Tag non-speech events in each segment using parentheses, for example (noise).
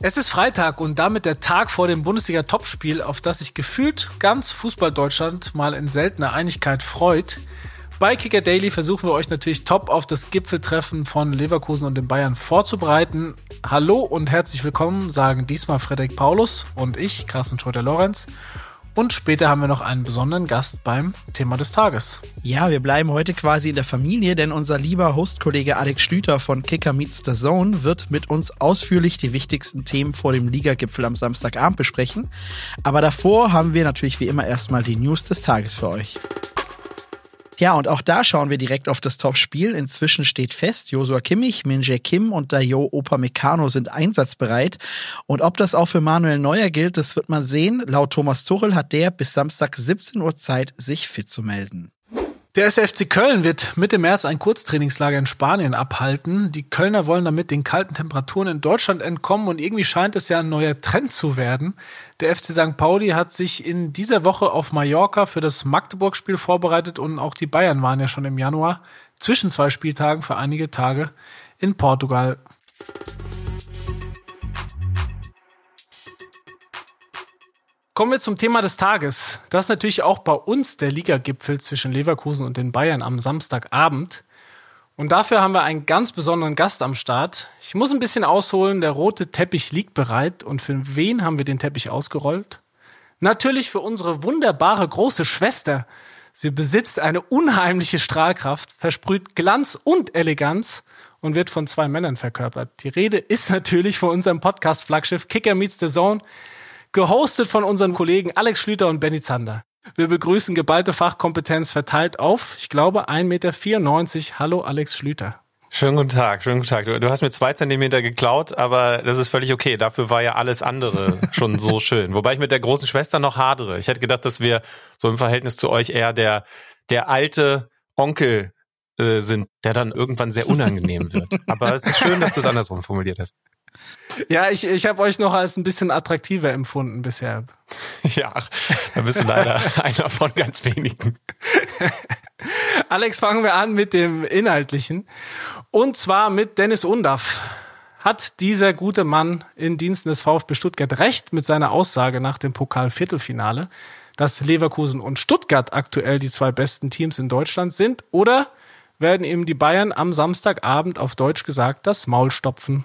Es ist Freitag und damit der Tag vor dem Bundesliga-Topspiel, auf das sich gefühlt ganz Fußball-Deutschland mal in seltener Einigkeit freut. Bei Kicker Daily versuchen wir euch natürlich top auf das Gipfeltreffen von Leverkusen und den Bayern vorzubereiten. Hallo und herzlich willkommen, sagen diesmal Frederik Paulus und ich, Carsten Schröter-Lorenz. Und später haben wir noch einen besonderen Gast beim Thema des Tages. Ja, wir bleiben heute quasi in der Familie, denn unser lieber Hostkollege Alex Schlüter von Kicker Meets the Zone wird mit uns ausführlich die wichtigsten Themen vor dem Ligagipfel am Samstagabend besprechen. Aber davor haben wir natürlich wie immer erstmal die News des Tages für euch. Ja, und auch da schauen wir direkt auf das Topspiel. Inzwischen steht fest, Josua Kimmich, Minje Kim und Dayo Opamecano sind einsatzbereit. Und ob das auch für Manuel Neuer gilt, das wird man sehen. Laut Thomas Tuchel hat der bis Samstag 17 Uhr Zeit, sich fit zu melden. Der SFC Köln wird Mitte März ein Kurztrainingslager in Spanien abhalten. Die Kölner wollen damit den kalten Temperaturen in Deutschland entkommen und irgendwie scheint es ja ein neuer Trend zu werden. Der FC St. Pauli hat sich in dieser Woche auf Mallorca für das Magdeburg-Spiel vorbereitet und auch die Bayern waren ja schon im Januar zwischen zwei Spieltagen für einige Tage in Portugal. Kommen wir zum Thema des Tages. Das ist natürlich auch bei uns der Ligagipfel zwischen Leverkusen und den Bayern am Samstagabend. Und dafür haben wir einen ganz besonderen Gast am Start. Ich muss ein bisschen ausholen, der rote Teppich liegt bereit. Und für wen haben wir den Teppich ausgerollt? Natürlich für unsere wunderbare große Schwester. Sie besitzt eine unheimliche Strahlkraft, versprüht Glanz und Eleganz und wird von zwei Männern verkörpert. Die Rede ist natürlich von unserem Podcast-Flaggschiff Kicker Meets the Zone gehostet von unseren Kollegen Alex Schlüter und Benny Zander. Wir begrüßen geballte Fachkompetenz verteilt auf, ich glaube, 1,94 Meter. Hallo Alex Schlüter. Schönen guten Tag, schönen guten Tag. Du, du, hast mir zwei Zentimeter geklaut, aber das ist völlig okay. Dafür war ja alles andere (laughs) schon so schön. Wobei ich mit der großen Schwester noch hadere. Ich hätte gedacht, dass wir so im Verhältnis zu euch eher der, der alte Onkel äh, sind, der dann irgendwann sehr unangenehm wird. (laughs) Aber es ist schön, dass du es andersrum formuliert hast. Ja, ich, ich habe euch noch als ein bisschen attraktiver empfunden bisher. (laughs) Ja, da bist du leider (laughs) einer von ganz wenigen. Alex, fangen wir an mit dem Inhaltlichen. Und zwar mit Dennis Undaff. Hat dieser gute Mann in Diensten des VfB Stuttgart recht mit seiner Aussage nach dem Pokal-Viertelfinale, dass Leverkusen und Stuttgart aktuell die zwei besten Teams in Deutschland sind? Oder werden ihm die Bayern am Samstagabend auf Deutsch gesagt das Maul stopfen?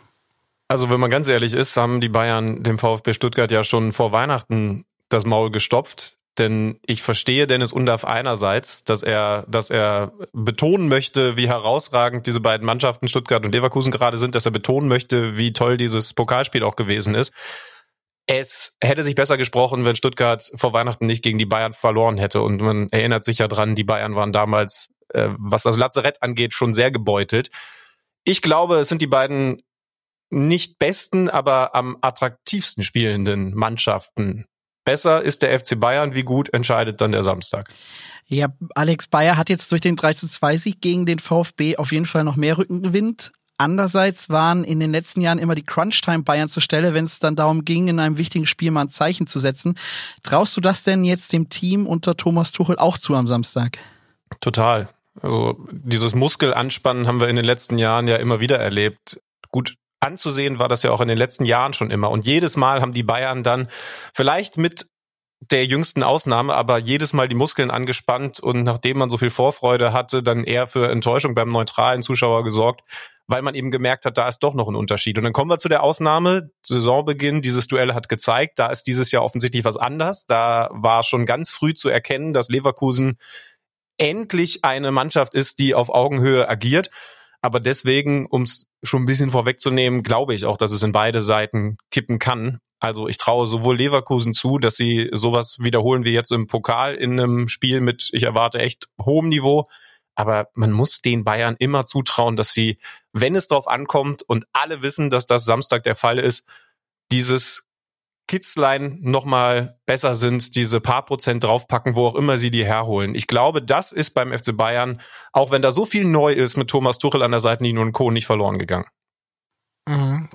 Also wenn man ganz ehrlich ist, haben die Bayern dem VfB Stuttgart ja schon vor Weihnachten das Maul gestopft. Denn ich verstehe Dennis Undaff einerseits, dass er, dass er betonen möchte, wie herausragend diese beiden Mannschaften Stuttgart und Leverkusen gerade sind, dass er betonen möchte, wie toll dieses Pokalspiel auch gewesen ist. Es hätte sich besser gesprochen, wenn Stuttgart vor Weihnachten nicht gegen die Bayern verloren hätte. Und man erinnert sich ja dran, die Bayern waren damals, äh, was das Lazarett angeht, schon sehr gebeutelt. Ich glaube, es sind die beiden nicht besten, aber am attraktivsten spielenden Mannschaften. Besser ist der FC Bayern, wie gut entscheidet dann der Samstag. Ja, Alex Bayer hat jetzt durch den 3 zu 2 Sieg gegen den VfB auf jeden Fall noch mehr Rückenwind. Andererseits waren in den letzten Jahren immer die Crunch-Time Bayern zur Stelle, wenn es dann darum ging, in einem wichtigen Spiel mal ein Zeichen zu setzen. Traust du das denn jetzt dem Team unter Thomas Tuchel auch zu am Samstag? Total. Also dieses Muskelanspannen haben wir in den letzten Jahren ja immer wieder erlebt. Gut, anzusehen war das ja auch in den letzten Jahren schon immer. Und jedes Mal haben die Bayern dann vielleicht mit der jüngsten Ausnahme, aber jedes Mal die Muskeln angespannt und nachdem man so viel Vorfreude hatte, dann eher für Enttäuschung beim neutralen Zuschauer gesorgt, weil man eben gemerkt hat, da ist doch noch ein Unterschied. Und dann kommen wir zu der Ausnahme. Saisonbeginn, dieses Duell hat gezeigt, da ist dieses Jahr offensichtlich was anders. Da war schon ganz früh zu erkennen, dass Leverkusen endlich eine Mannschaft ist, die auf Augenhöhe agiert. Aber deswegen, um es schon ein bisschen vorwegzunehmen, glaube ich auch, dass es in beide Seiten kippen kann. Also ich traue sowohl Leverkusen zu, dass sie sowas wiederholen wie jetzt im Pokal in einem Spiel mit, ich erwarte echt hohem Niveau. Aber man muss den Bayern immer zutrauen, dass sie, wenn es darauf ankommt und alle wissen, dass das Samstag der Fall ist, dieses Kitzlein nochmal besser sind, diese paar Prozent draufpacken, wo auch immer sie die herholen. Ich glaube, das ist beim FC Bayern, auch wenn da so viel neu ist mit Thomas Tuchel an der Seitenlinie und Co. nicht verloren gegangen.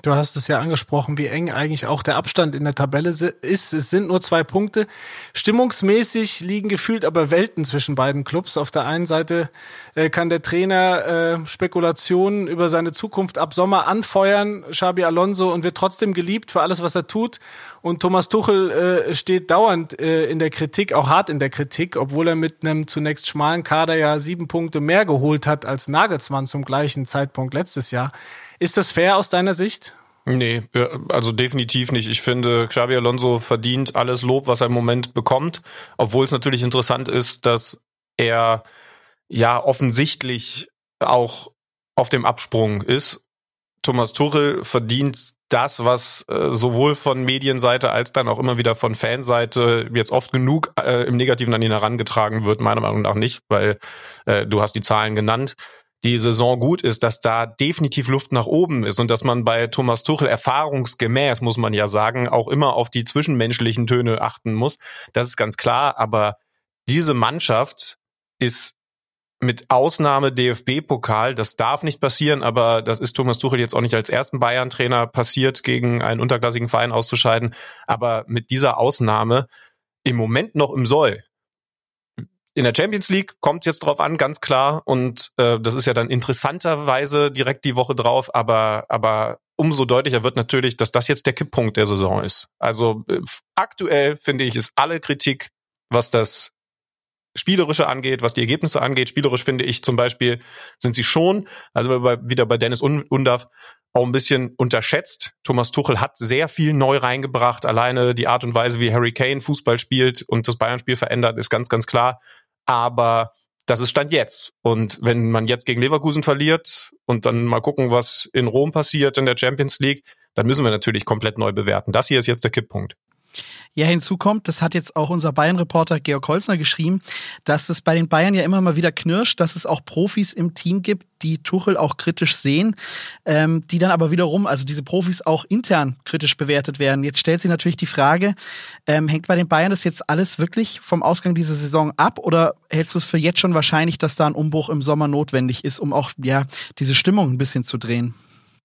Du hast es ja angesprochen, wie eng eigentlich auch der Abstand in der Tabelle ist. Es sind nur zwei Punkte. Stimmungsmäßig liegen gefühlt aber Welten zwischen beiden Clubs. Auf der einen Seite äh, kann der Trainer äh, Spekulationen über seine Zukunft ab Sommer anfeuern, Xabi Alonso, und wird trotzdem geliebt für alles, was er tut. Und Thomas Tuchel äh, steht dauernd in der Kritik, auch hart in der Kritik, obwohl er mit einem zunächst schmalen Kader ja sieben Punkte mehr geholt hat als Nagelsmann zum gleichen Zeitpunkt letztes Jahr. Ist das fair aus deiner Sicht? Nee, also definitiv nicht. Ich finde, Xabi Alonso verdient alles Lob, was er im Moment bekommt, obwohl es natürlich interessant ist, dass er ja offensichtlich auch auf dem Absprung ist. Thomas Tuchel verdient das, was äh, sowohl von Medienseite als dann auch immer wieder von Fanseite jetzt oft genug äh, im Negativen an ihn herangetragen wird, meiner Meinung nach nicht, weil äh, du hast die Zahlen genannt die Saison gut ist, dass da definitiv Luft nach oben ist und dass man bei Thomas Tuchel erfahrungsgemäß, muss man ja sagen, auch immer auf die zwischenmenschlichen Töne achten muss. Das ist ganz klar, aber diese Mannschaft ist mit Ausnahme DFB-Pokal, das darf nicht passieren, aber das ist Thomas Tuchel jetzt auch nicht als ersten Bayern-Trainer passiert, gegen einen unterklassigen Verein auszuscheiden. Aber mit dieser Ausnahme im Moment noch im Soll in der Champions League kommt es jetzt drauf an, ganz klar. Und äh, das ist ja dann interessanterweise direkt die Woche drauf, aber, aber umso deutlicher wird natürlich, dass das jetzt der Kipppunkt der Saison ist. Also äh, aktuell finde ich, ist alle Kritik, was das Spielerische angeht, was die Ergebnisse angeht. Spielerisch finde ich zum Beispiel, sind sie schon, also wieder bei Dennis Undav, auch ein bisschen unterschätzt. Thomas Tuchel hat sehr viel neu reingebracht. Alleine die Art und Weise, wie Harry Kane Fußball spielt und das Bayern-Spiel verändert, ist ganz, ganz klar aber das ist Stand jetzt. Und wenn man jetzt gegen Leverkusen verliert und dann mal gucken, was in Rom passiert in der Champions League, dann müssen wir natürlich komplett neu bewerten. Das hier ist jetzt der Kipppunkt. Ja, hinzu kommt, das hat jetzt auch unser Bayern-Reporter Georg Holzner geschrieben, dass es bei den Bayern ja immer mal wieder knirscht, dass es auch Profis im Team gibt, die Tuchel auch kritisch sehen, ähm, die dann aber wiederum, also diese Profis auch intern kritisch bewertet werden. Jetzt stellt sich natürlich die Frage, ähm, hängt bei den Bayern das jetzt alles wirklich vom Ausgang dieser Saison ab oder hältst du es für jetzt schon wahrscheinlich, dass da ein Umbruch im Sommer notwendig ist, um auch ja diese Stimmung ein bisschen zu drehen?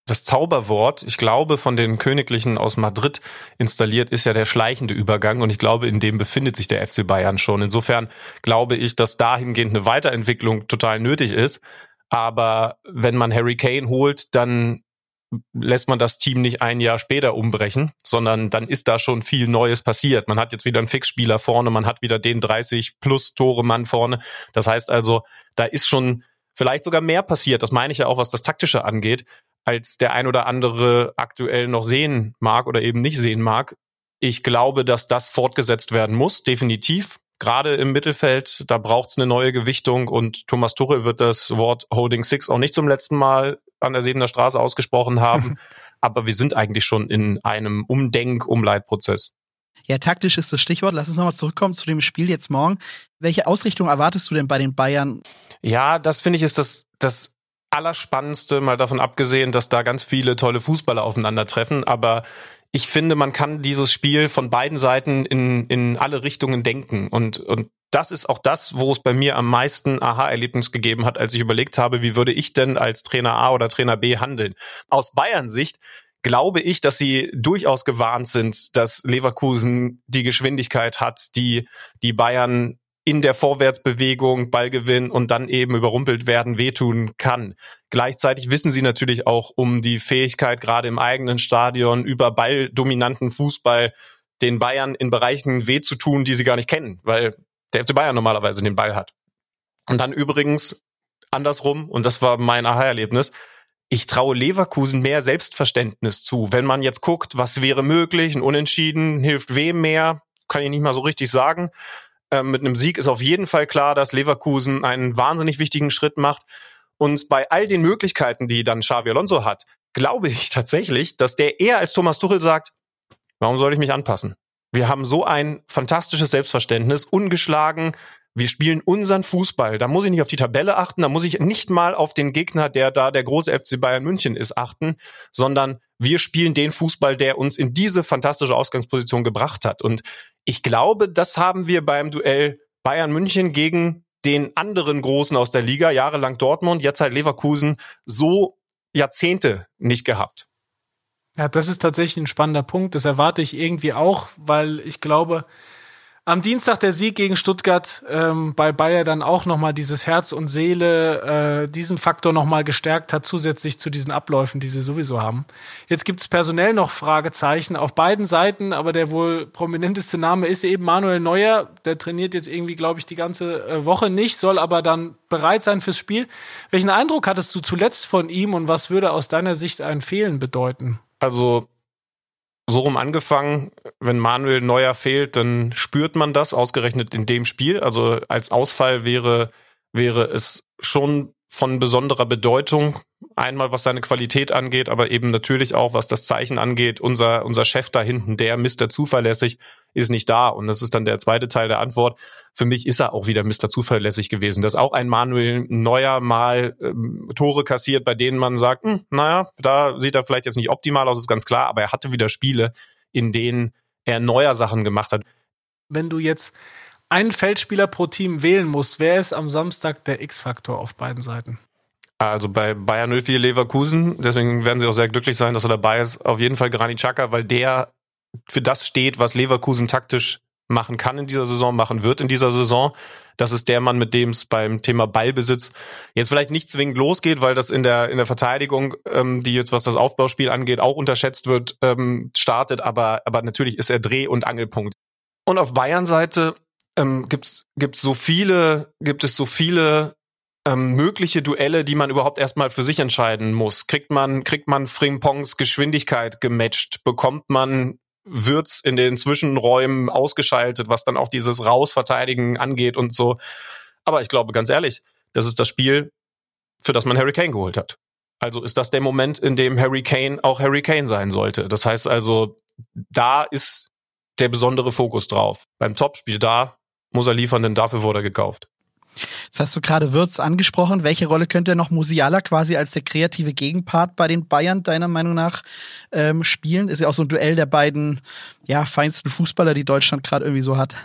Das Zauberwort, ich glaube, von den Königlichen aus Madrid installiert, ist ja der schleichende Übergang und ich glaube, in dem befindet sich der FC Bayern schon. Insofern glaube ich, dass dahingehend eine Weiterentwicklung total nötig ist. Aber wenn man Harry Kane holt, dann lässt man das Team nicht ein Jahr später umbrechen, sondern dann ist da schon viel Neues passiert. Man hat jetzt wieder einen Fixspieler vorne, man hat wieder den 30 plus Tore Mann vorne. Das heißt also, da ist schon vielleicht sogar mehr passiert. Das meine ich ja auch, was das Taktische angeht als der ein oder andere aktuell noch sehen mag oder eben nicht sehen mag. Ich glaube, dass das fortgesetzt werden muss, definitiv. Gerade im Mittelfeld, da braucht es eine neue Gewichtung und Thomas Tuchel wird das Wort Holding Six auch nicht zum letzten Mal an der Sebener Straße ausgesprochen haben. (laughs) Aber wir sind eigentlich schon in einem Umdenk-Umleitprozess. Ja, taktisch ist das Stichwort. Lass uns nochmal zurückkommen zu dem Spiel jetzt morgen. Welche Ausrichtung erwartest du denn bei den Bayern? Ja, das finde ich ist das, das Allerspannendste, mal davon abgesehen, dass da ganz viele tolle Fußballer aufeinandertreffen. Aber ich finde, man kann dieses Spiel von beiden Seiten in, in alle Richtungen denken. Und, und das ist auch das, wo es bei mir am meisten Aha-Erlebnis gegeben hat, als ich überlegt habe, wie würde ich denn als Trainer A oder Trainer B handeln. Aus Bayern Sicht glaube ich, dass sie durchaus gewarnt sind, dass Leverkusen die Geschwindigkeit hat, die die Bayern in der Vorwärtsbewegung, Ballgewinn und dann eben überrumpelt werden, wehtun kann. Gleichzeitig wissen sie natürlich auch um die Fähigkeit, gerade im eigenen Stadion über balldominanten Fußball den Bayern in Bereichen weh zu tun, die sie gar nicht kennen, weil der FC Bayern normalerweise den Ball hat. Und dann übrigens andersrum, und das war mein Aha-Erlebnis, ich traue Leverkusen mehr Selbstverständnis zu. Wenn man jetzt guckt, was wäre möglich, ein Unentschieden hilft wem mehr, kann ich nicht mal so richtig sagen. Ähm, mit einem Sieg ist auf jeden Fall klar, dass Leverkusen einen wahnsinnig wichtigen Schritt macht. Und bei all den Möglichkeiten, die dann Xavi Alonso hat, glaube ich tatsächlich, dass der eher als Thomas Tuchel sagt, warum soll ich mich anpassen? Wir haben so ein fantastisches Selbstverständnis, ungeschlagen. Wir spielen unseren Fußball. Da muss ich nicht auf die Tabelle achten, da muss ich nicht mal auf den Gegner, der da der große FC Bayern München ist, achten, sondern wir spielen den Fußball, der uns in diese fantastische Ausgangsposition gebracht hat. Und ich glaube, das haben wir beim Duell Bayern München gegen den anderen Großen aus der Liga, jahrelang Dortmund, jetzt halt Leverkusen, so Jahrzehnte nicht gehabt. Ja, das ist tatsächlich ein spannender Punkt. Das erwarte ich irgendwie auch, weil ich glaube, am Dienstag der Sieg gegen Stuttgart ähm, bei Bayer dann auch nochmal dieses Herz und Seele, äh, diesen Faktor nochmal gestärkt hat, zusätzlich zu diesen Abläufen, die sie sowieso haben. Jetzt gibt es personell noch Fragezeichen auf beiden Seiten, aber der wohl prominenteste Name ist eben Manuel Neuer. Der trainiert jetzt irgendwie, glaube ich, die ganze äh, Woche nicht, soll aber dann bereit sein fürs Spiel. Welchen Eindruck hattest du zuletzt von ihm und was würde aus deiner Sicht ein Fehlen bedeuten? Also so rum angefangen, wenn Manuel Neuer fehlt, dann spürt man das ausgerechnet in dem Spiel. Also als Ausfall wäre, wäre es schon von besonderer Bedeutung. Einmal was seine Qualität angeht, aber eben natürlich auch was das Zeichen angeht. Unser, unser Chef da hinten, der Mr. Zuverlässig, ist nicht da. Und das ist dann der zweite Teil der Antwort. Für mich ist er auch wieder Mr. Zuverlässig gewesen. Dass auch ein Manuel Neuer mal ähm, Tore kassiert, bei denen man sagt, hm, naja, da sieht er vielleicht jetzt nicht optimal aus, ist ganz klar, aber er hatte wieder Spiele, in denen er neuer Sachen gemacht hat. Wenn du jetzt einen Feldspieler pro Team wählen musst, wer ist am Samstag der X-Faktor auf beiden Seiten? Also bei Bayern 04 Leverkusen, deswegen werden sie auch sehr glücklich sein, dass er dabei ist. Auf jeden Fall Granit Xhaka, weil der für das steht, was Leverkusen taktisch machen kann in dieser Saison, machen wird in dieser Saison. Das ist der Mann, mit dem es beim Thema Ballbesitz jetzt vielleicht nicht zwingend losgeht, weil das in der in der Verteidigung, ähm, die jetzt was das Aufbauspiel angeht, auch unterschätzt wird, ähm, startet. Aber aber natürlich ist er Dreh- und Angelpunkt. Und auf Bayern-Seite ähm, gibt's gibt's so viele gibt es so viele ähm, mögliche Duelle, die man überhaupt erstmal für sich entscheiden muss. Kriegt man kriegt man Frimpongs Geschwindigkeit gematcht? Bekommt man Würz in den Zwischenräumen ausgeschaltet, was dann auch dieses Rausverteidigen angeht und so. Aber ich glaube ganz ehrlich, das ist das Spiel, für das man Harry Kane geholt hat. Also ist das der Moment, in dem Harry Kane auch Harry Kane sein sollte. Das heißt also, da ist der besondere Fokus drauf. Beim Topspiel da muss er liefern, denn dafür wurde er gekauft. Jetzt hast du gerade Würz angesprochen. Welche Rolle könnte noch Musiala quasi als der kreative Gegenpart bei den Bayern deiner Meinung nach ähm, spielen? Ist ja auch so ein Duell der beiden ja, feinsten Fußballer, die Deutschland gerade irgendwie so hat.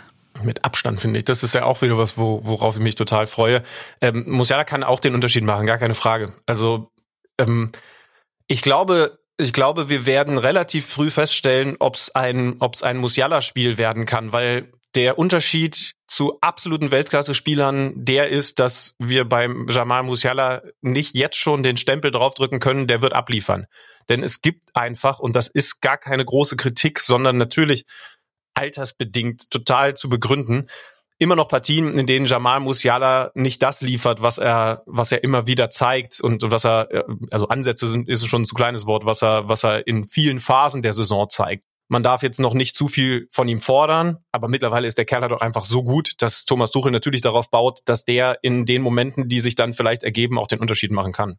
Mit Abstand finde ich. Das ist ja auch wieder was, wo, worauf ich mich total freue. Ähm, Musiala kann auch den Unterschied machen, gar keine Frage. Also ähm, ich glaube, ich glaube, wir werden relativ früh feststellen, ob es ein, ob's ein Musiala-Spiel werden kann, weil der Unterschied zu absoluten Weltklasse-Spielern der ist, dass wir beim Jamal Musiala nicht jetzt schon den Stempel draufdrücken können, der wird abliefern. Denn es gibt einfach, und das ist gar keine große Kritik, sondern natürlich altersbedingt total zu begründen, immer noch Partien, in denen Jamal Musiala nicht das liefert, was er, was er immer wieder zeigt und was er, also Ansätze sind, ist schon ein zu kleines Wort, was er, was er in vielen Phasen der Saison zeigt. Man darf jetzt noch nicht zu viel von ihm fordern, aber mittlerweile ist der Kerl halt auch einfach so gut, dass Thomas Tuchel natürlich darauf baut, dass der in den Momenten, die sich dann vielleicht ergeben, auch den Unterschied machen kann.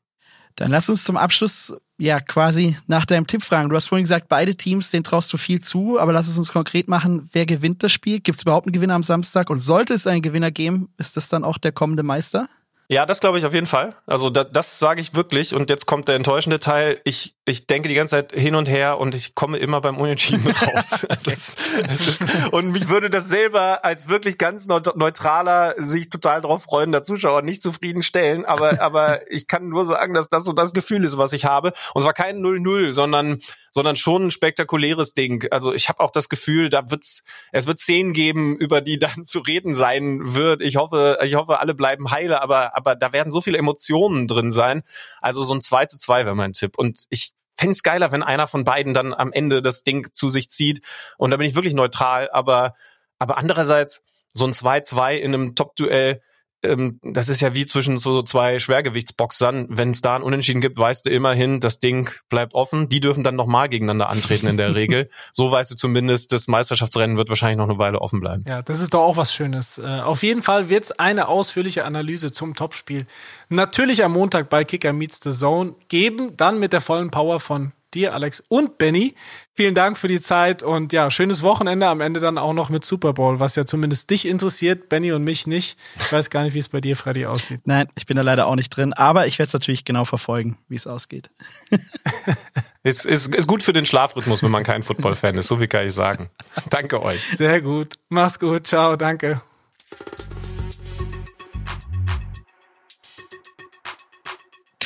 Dann lass uns zum Abschluss ja quasi nach deinem Tipp fragen. Du hast vorhin gesagt, beide Teams, denen traust du viel zu, aber lass es uns konkret machen. Wer gewinnt das Spiel? Gibt es überhaupt einen Gewinner am Samstag? Und sollte es einen Gewinner geben, ist das dann auch der kommende Meister? Ja, das glaube ich auf jeden Fall. Also da, das sage ich wirklich. Und jetzt kommt der enttäuschende Teil. Ich, ich denke die ganze Zeit hin und her und ich komme immer beim Unentschieden (laughs) raus. das ist, das ist, und mich würde das selber als wirklich ganz neutraler, sich total drauf freuender Zuschauer nicht zufriedenstellen. Aber, aber ich kann nur sagen, dass das so das Gefühl ist, was ich habe. Und zwar kein 0-0, sondern sondern schon ein spektakuläres Ding. Also ich habe auch das Gefühl, da wird's, es wird Szenen geben, über die dann zu reden sein wird. Ich hoffe, ich hoffe, alle bleiben heile, aber, aber da werden so viele Emotionen drin sein. Also so ein 2 zu 2 wäre mein Tipp. Und ich fände es geiler, wenn einer von beiden dann am Ende das Ding zu sich zieht. Und da bin ich wirklich neutral, aber, aber andererseits, so ein 2-2 in einem Top-Duell, ähm, das ist ja wie zwischen so zwei Schwergewichtsboxern. Wenn es da ein Unentschieden gibt, weißt du immerhin, das Ding bleibt offen. Die dürfen dann nochmal gegeneinander antreten in der (laughs) Regel. So weißt du zumindest, das Meisterschaftsrennen wird wahrscheinlich noch eine Weile offen bleiben. Ja, das ist doch auch was Schönes. Äh, auf jeden Fall wird es eine ausführliche Analyse zum Topspiel natürlich am Montag bei Kicker Meets the Zone geben. Dann mit der vollen Power von dir, Alex und Benny. Vielen Dank für die Zeit und ja, schönes Wochenende am Ende dann auch noch mit Super Bowl, was ja zumindest dich interessiert, Benny und mich nicht. Ich weiß gar nicht, wie es bei dir, Freddy, aussieht. Nein, ich bin da leider auch nicht drin, aber ich werde es natürlich genau verfolgen, wie es ausgeht. (laughs) ist, ist, ist gut für den Schlafrhythmus, wenn man kein Football-Fan ist, so wie kann ich sagen. Danke euch. Sehr gut. Mach's gut. Ciao, danke.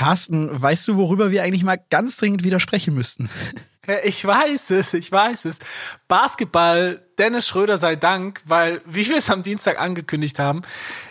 Carsten, weißt du, worüber wir eigentlich mal ganz dringend widersprechen müssten? (laughs) Ich weiß es, ich weiß es. Basketball, Dennis Schröder sei Dank, weil, wie wir es am Dienstag angekündigt haben,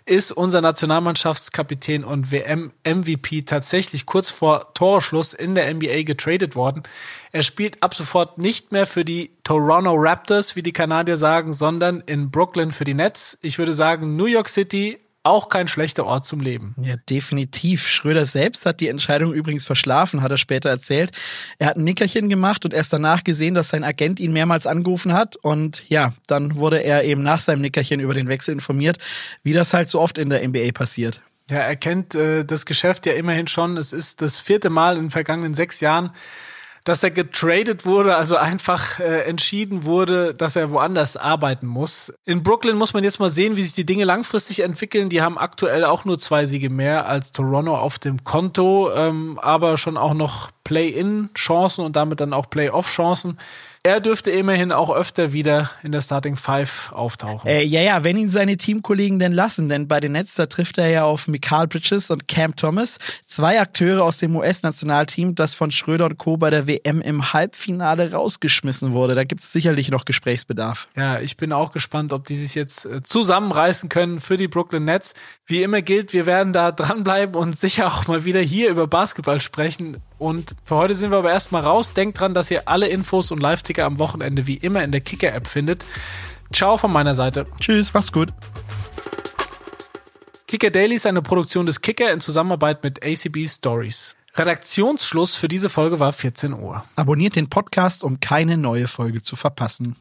ist unser Nationalmannschaftskapitän und WM-MVP tatsächlich kurz vor Torschluss in der NBA getradet worden. Er spielt ab sofort nicht mehr für die Toronto Raptors, wie die Kanadier sagen, sondern in Brooklyn für die Nets. Ich würde sagen, New York City auch kein schlechter Ort zum Leben. Ja, definitiv. Schröder selbst hat die Entscheidung übrigens verschlafen, hat er später erzählt. Er hat ein Nickerchen gemacht und erst danach gesehen, dass sein Agent ihn mehrmals angerufen hat. Und ja, dann wurde er eben nach seinem Nickerchen über den Wechsel informiert, wie das halt so oft in der NBA passiert. Ja, er kennt äh, das Geschäft ja immerhin schon. Es ist das vierte Mal in den vergangenen sechs Jahren, dass er getradet wurde, also einfach äh, entschieden wurde, dass er woanders arbeiten muss. In Brooklyn muss man jetzt mal sehen, wie sich die Dinge langfristig entwickeln. Die haben aktuell auch nur zwei Siege mehr als Toronto auf dem Konto, ähm, aber schon auch noch Play-in-Chancen und damit dann auch Play-off-Chancen er dürfte immerhin auch öfter wieder in der Starting Five auftauchen. Äh, ja, ja, wenn ihn seine Teamkollegen denn lassen, denn bei den Nets, da trifft er ja auf Mikal Bridges und Cam Thomas, zwei Akteure aus dem US-Nationalteam, das von Schröder und Co. bei der WM im Halbfinale rausgeschmissen wurde. Da gibt es sicherlich noch Gesprächsbedarf. Ja, ich bin auch gespannt, ob die sich jetzt äh, zusammenreißen können für die Brooklyn Nets. Wie immer gilt, wir werden da dranbleiben und sicher auch mal wieder hier über Basketball sprechen. Und für heute sind wir aber erstmal raus. Denkt dran, dass ihr alle Infos und Live-Ticker am Wochenende wie immer in der Kicker-App findet. Ciao von meiner Seite. Tschüss, macht's gut. Kicker Daily ist eine Produktion des Kicker in Zusammenarbeit mit ACB Stories. Redaktionsschluss für diese Folge war 14 Uhr. Abonniert den Podcast, um keine neue Folge zu verpassen.